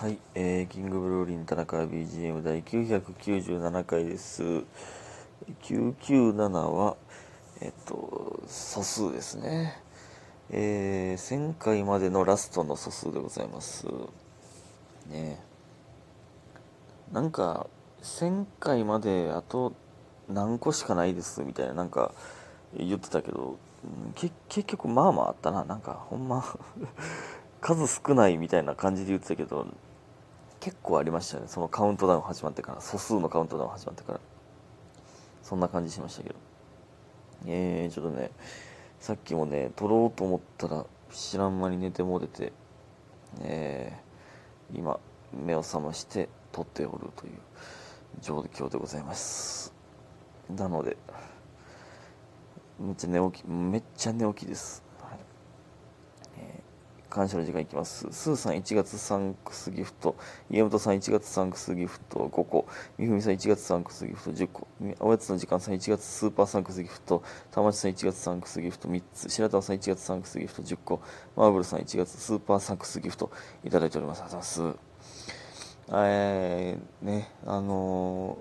はい、えー、キングブルーリン田中 BGM 第997回です。997は、えっと、素数ですね。えー、1000回までのラストの素数でございます。ねなんか、1000回まであと何個しかないですみたいな、なんか言ってたけど、結局まあまああったな。なんか、ほんま 数少ないみたいな感じで言ってたけど、結構ありましたね。そのカウントダウン始まってから、素数のカウントダウン始まってから。そんな感じしましたけど。えー、ちょっとね、さっきもね、撮ろうと思ったら、知らん間に寝ても出て、えー、今、目を覚まして撮っておるという状況でございます。なので、めっちゃ寝起き、めっちゃ寝起きです。感謝の時間いきます。スーさん1月サンクスギフト、家元さん1月サンクスギフト5個、みふみさん1月サンクスギフト10個、おやつの時間さん1月スーパーサンクスギフト、たまちさん1月サンクスギフト3つ、白玉さん1月サンクスギフト10個、マーブルさん1月スーパーサンクスギフトいただいております。ありがとうございます。えー、ね、あの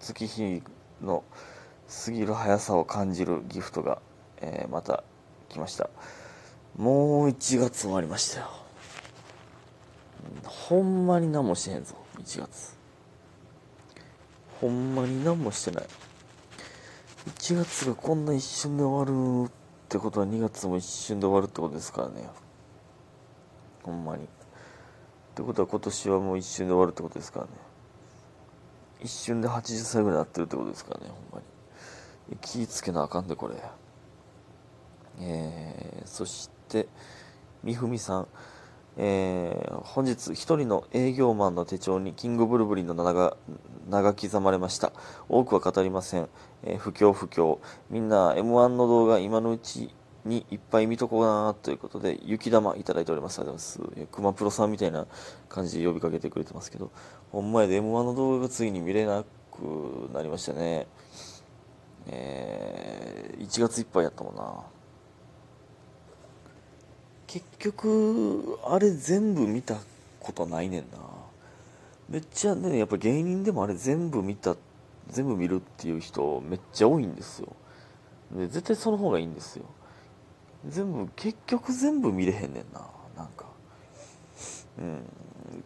ー月日の過ぎる速さを感じるギフトが、えーまた来ました。もう1月終わりましたよ。ほんまに何もしてへんぞ、1月。ほんまに何もしてない。1月がこんな一瞬で終わるってことは2月も一瞬で終わるってことですからね。ほんまに。ってことは今年はもう一瞬で終わるってことですからね。一瞬で80歳ぐらいになってるってことですからね、ほんまに。気ぃつけなあかんで、これ。えー、そして、みふみさん、えー本日一人の営業マンの手帳にキングブルブリンの名が名が刻まれました。多くは語りません、えー不況不況。みんな M1 の動画今のうちにいっぱい見とこうなということで雪玉いただいております。ありがとうございます。熊プロさんみたいな感じで呼びかけてくれてますけど。ほんまやで M1 の動画がついに見れなくなりましたね。えー1月いっぱいやったもんな。結局あれ全部見たことないねんな。めっちゃねやっぱ芸人でもあれ全部見た全部見るっていう人めっちゃ多いんですよ。で絶対その方がいいんですよ。全部結局全部見れへんねんな。なんか。うん。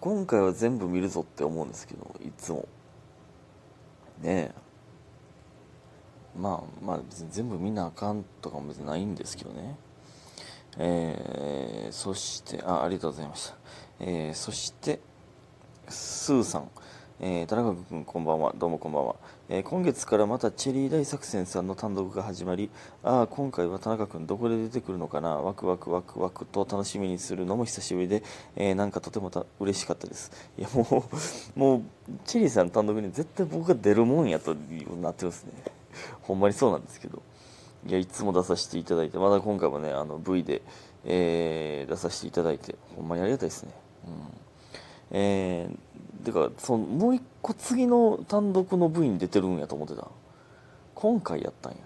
今回は全部見るぞって思うんですけどいつも。ねえ。まあまあ別に全部見なあかんとかも別にないんですけどね。えー、そしてあありがとうございました、えー、そしてスーさん、えー、田中君こんばんは。どうもこんばんは、えー今月からまたチェリー大作戦さんの単独が始まりああ今回は田中君どこで出てくるのかな。ワクワクワクワクと楽しみにするのも久しぶりで、えーなんかとてもた嬉しかったです。いやもうもうチェリーさん単独に絶対僕が出るもんやとなってますね。ほんまにそうなんですけど。いやいつも出させていただいてまだ今回もねあの V で、えー出させていただいてほんまにありがたいですね。うん。えー、てかそのもう一個次の単独の V に出てるんやと思ってた。今回やったんや、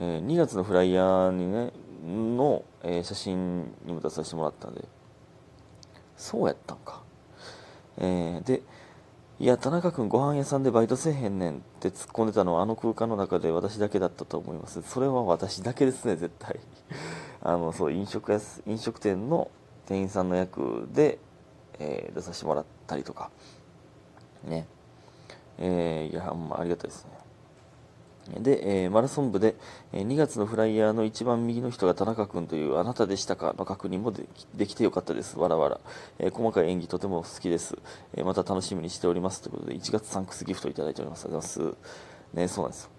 えー2月のフライヤーにねの、えー写真にも出させてもらったんで。そうやったんか。えーでいや田中君ご飯屋さんでバイトせえへんねんって突っ込んでたのはあの空間の中で私だけだったと思います。それは私だけですね絶対。あのそう飲食屋飲食店の店員さんの役で、えー出させてもらったりとか。ね。えーいやまあありがたいですね。で、えーマラソン部で、えー2月のフライヤーの一番右の人が田中君というあなたでしたか？の確認もできできてよかったです。わらわら。えー細かい演技とても好きです。えーまた楽しみにしております。ということで、1月サンクスギフトいただいております。ありがとうございます。ね、そうなんですよ。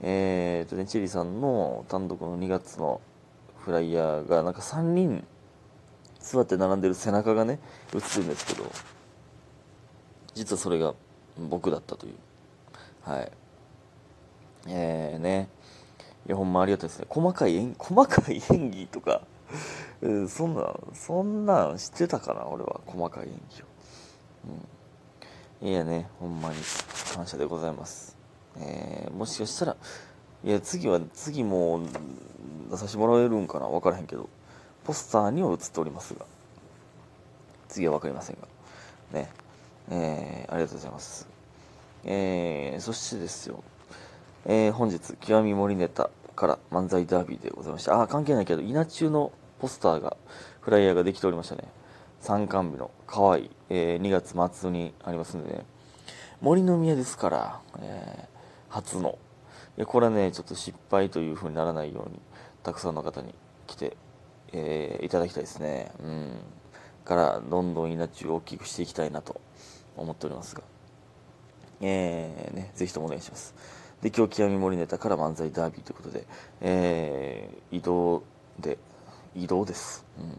えーとね、チェリーさんの単独の2月のフライヤーが、なんか3人座って並んでる背中がね、映ってるんですけど、実はそれが僕だったという。はい。えー、ね。いや、ほんまありがたいですね。細かい演、細かい演技とか、うんそんな、そんなん知ってたかな、俺は。細かい演技を。うん。いやね、ほんまに感謝でございます。えー、もしかしたら、いや、次は、次も出させてもらえるんかなわからへんけど、ポスターには映っておりますが、次はわかりませんが。ね、えー、ありがとうございます。えー、そしてですよ、えー、本日、極み森ネタから漫才ダービーでございました。あ、関係ないけど、稲中のポスターが、フライヤーができておりましたね。参観日の可愛い、えー、2月末にありますんでね。森の宮ですから、えー、初の。い、これはね、ちょっと失敗という風にならないように、たくさんの方に来て、えー、いただきたいですね。うん。から、どんどん稲中を大きくしていきたいなと思っておりますが。えー、ね、ぜひともお願いします。で、今日、極み森ネタから漫才ダービーということで、えー、移動で、移動です。うん。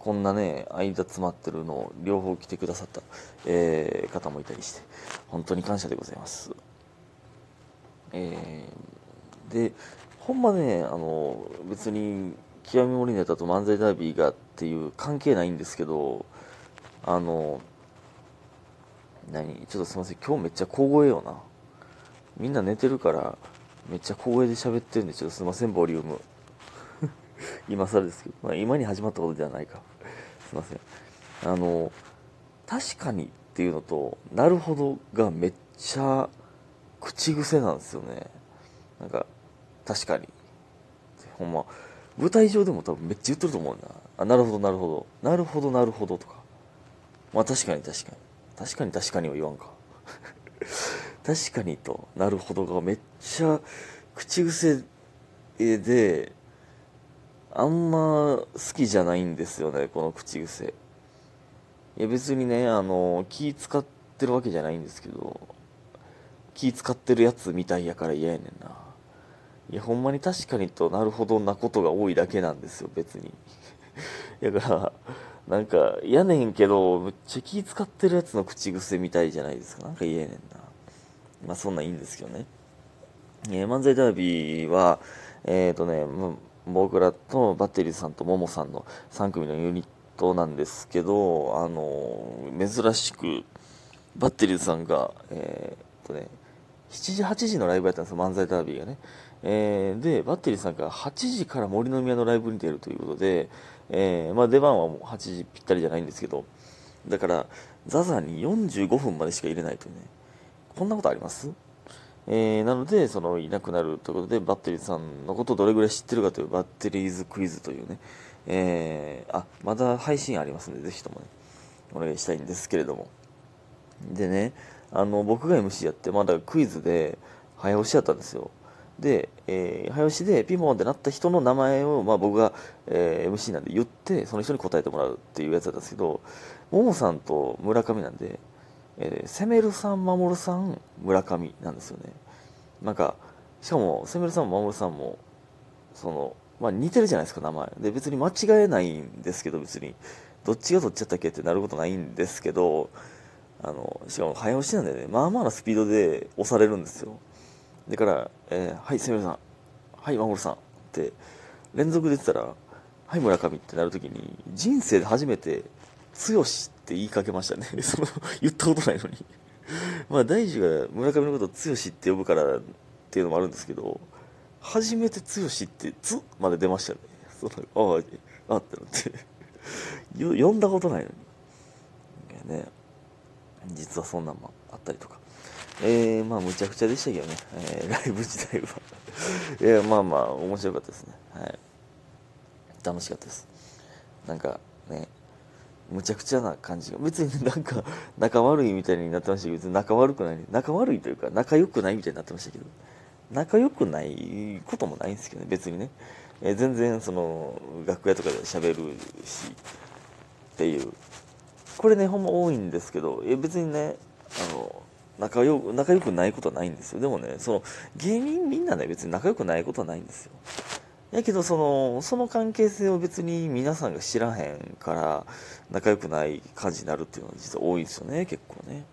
こんなね、間詰まってるのを両方来てくださった、えー、方もいたりして、本当に感謝でございます。えー、で、ほんまね、あの、別に、極み森ネタと漫才ダービーがっていう関係ないんですけど、あの、何？ちょっとすいません今日めっちゃ小声よなみんな寝てるからめっちゃ小声で喋ってるんでちょっとすいませんボリューム。今更ですけど、まあ、今に始まったことではないか。すいません。あの確かにっていうのとなるほどがめっちゃ口癖なんですよね。なんか確かに。ほんま。舞台上でも多分めっちゃ言ってると思うな。あなるほどなるほど。なるほどなるほどとか。まあ確かに確かに。確かに確かには言わんか。確かにとなるほどがめっちゃ口癖であんま好きじゃないんですよねこの口癖いや別にねあの気使ってるわけじゃないんですけど気使ってるやつみたいやから嫌やねんないやほんまに確かにとなるほどなことが多いだけなんですよ別に だからなんか、やねんけど、むっちゃ気使ってるやつの口癖みたいじゃないですか。なんか言えねんな。まあそんなんいいんですけどね。えー、漫才ダービーは、えっ、ー、とね、僕らとバッテリーさんとももさんの3組のユニットなんですけど、あのー、珍しく、バッテリーさんが、えっとね、7時、8時のライブやったんですよ、漫才ダービーがね。えー、で、バッテリーさんが8時から森の宮のライブに出るということで、えー、まあ、出番はもう8時ぴったりじゃないんですけど、だから、ザザに45分までしか入れないとね、こんなことあります？えー、なので、その、いなくなるということで、バッテリーさんのことをどれぐらい知ってるかというバッテリーズクイズというね、えー、あ、まだ配信ありますので、ぜひともね、お願いしたいんですけれども。でね、あの、僕が MC やって、まだクイズで、早押しやったんですよ。で、えー、早押しでピンポンってなった人の名前を、まあ、僕が、えー、MC なんで言ってその人に答えてもらうっていうやつだったんですけどももさんと村上なんで、えー、セメルさん守さん村上なんですよね。なんかしかもセメルさんも守さんもその、まあ、似てるじゃないですか名前。で別に間違えないんですけど別に。どっちがどっちだったっけ？ってなることないんですけどあのしかも早押しなんでね。まあまあなスピードで押されるんですよ。だから、えー、はい、すみません。はい、守さん。って連続で言ってたら、はい、村上ってなるときに、人生で初めて、剛って言いかけましたね。その、言ったことないのに まあ、大樹が村上のことを剛って呼ぶからっていうのもあるんですけど、初めて剛って、つまで出ましたね。そのああ、あってなって 呼んだことないのに。ね、実はそんなんもあったりとか。えー、まあ、むちゃくちゃでしたけどね、えー、ライブ自体はいや、まあまあ、面白かったですね。はい。楽しかったです。なんか、ね、むちゃくちゃな感じが、別になんか、仲悪いみたいになってましたけど、別に仲悪くない、仲悪いというか、仲良くないみたいになってましたけど、仲良くないこともないんですけどね、別にね。えー、全然、その、楽屋とかで喋るし、っていう。これね、ほんま多いんですけど、え別にね、あの、仲良く、仲良くないことはないんですよ。でもね、その、芸人みんなね、別に仲良くないことはないんですよ。やけど、その、その関係性を別に皆さんが知らへんから、仲良くない感じになるっていうのは実は多いんですよね、結構ね。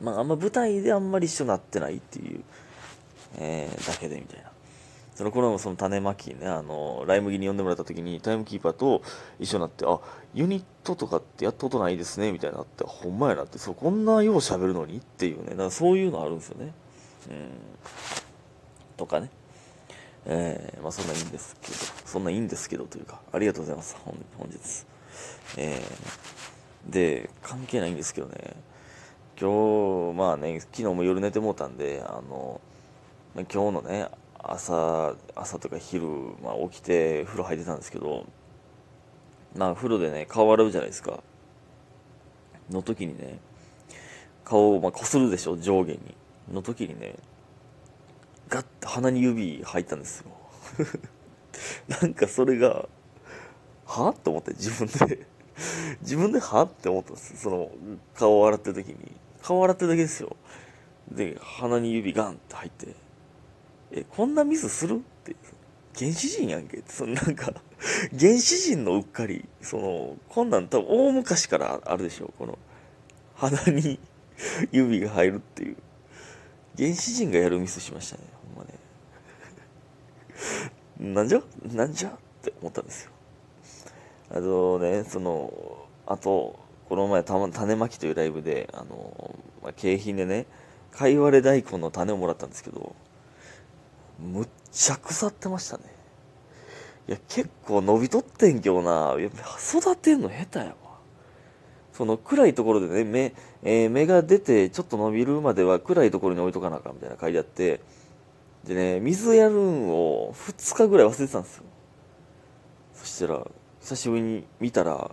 まあ、あんま舞台であんまり一緒になってないっていう、えー、だけでみたいな。その頃もその種まきね、あの、ライ麦に呼んでもらった時にタイムキーパーと一緒になって、あ、ユニットとかってやったことないですね、みたいなって、ほんまやなって、そう、こんなよう喋るのにっていうね、だからそういうのあるんですよね。うん。とかね。えー、まあそんないいんですけど、そんないいんですけどというか、ありがとうございます、本本日。えで関係ないんですけどね。今日まあね昨日も夜寝てもうたんであの今日のね朝朝とか昼、まあ、起きて風呂入ってたんですけどまあ風呂でね顔洗うじゃないですか。の時にね顔をまあこするでしょ上下に。の時にねガッて鼻に指入ったんですよ。なんかそれがは？っと思って自分で。自分では？って思ったんですその顔を洗ってる時に。顔洗ってるだけですよ。で鼻に指ガンって入ってえこんなミスする？って。原始人やんけ。ってそのなんか原始人のうっかり。そのこんなん多分大昔からあるでしょこの鼻に指が入るっていう。原始人がやるミスしましたね。なんじゃ？なんじゃ？って思ったんですよ。あとねそのあとこの前た種まきというライブであの、まあ、景品でねかいわれ大根の種をもらったんですけどむっちゃ腐ってましたね。いや結構伸びとってんけどな。育てんの下手やわ。その暗いところでね芽,、えー、芽が出てちょっと伸びるまでは暗いところに置いとかなあかんみたいな書いてあってでね水やるんを2日ぐらい忘れてたんですよ。そしたら久しぶりに見たら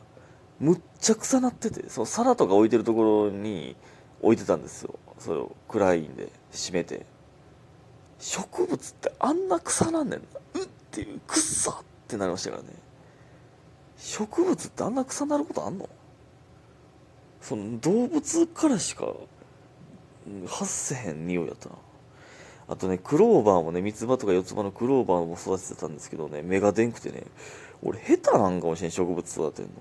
むっちゃ臭なっててその皿とか置いてるところに置いてたんですよ。それを暗いんで閉めて。植物ってあんな草なんねんな。うっていうくっさってなりましたからね。植物ってあんな草なることあんの？その動物からしか発せへん匂いやったな。あとねクローバーもね三つ葉とか四つ葉のクローバーも育ててたんですけどね芽が出んくてね俺下手なんかもしれん植物育てんの。